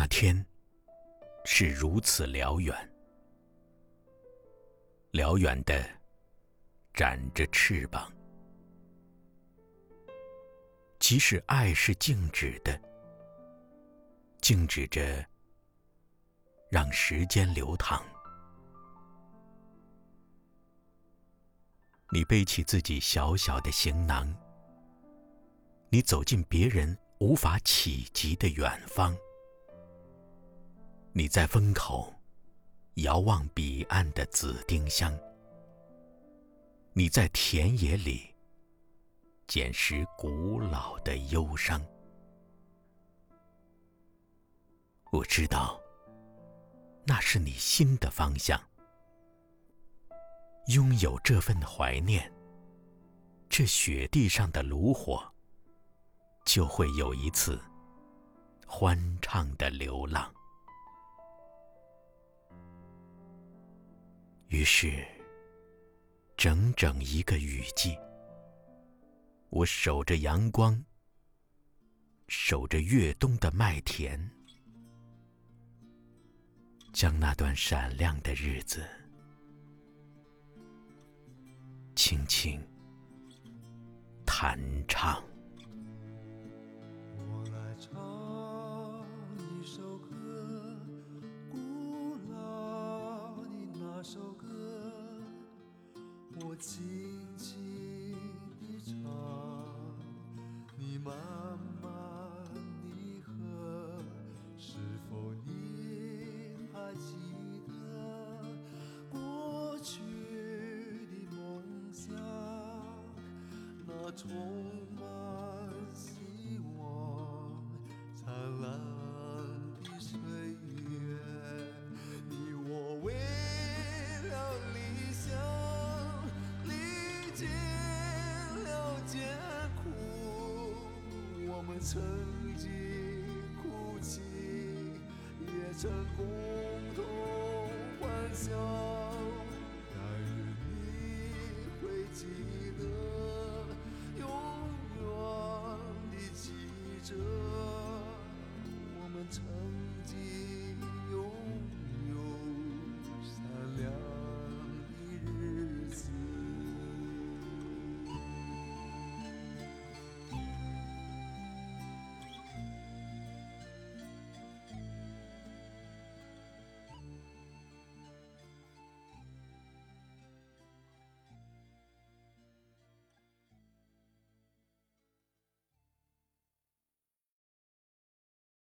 那天是如此辽远，辽远的展着翅膀。即使爱是静止的，静止着，让时间流淌。你背起自己小小的行囊，你走进别人无法企及的远方。你在风口遥望彼岸的紫丁香，你在田野里捡拾古老的忧伤。我知道，那是你心的方向。拥有这份怀念，这雪地上的炉火，就会有一次欢畅的流浪。于是，整整一个雨季，我守着阳光，守着越冬的麦田，将那段闪亮的日子，轻轻弹唱。轻轻地唱，你慢慢地和，是否你还记得过去的梦想？那重曾经哭泣，也曾共同欢笑。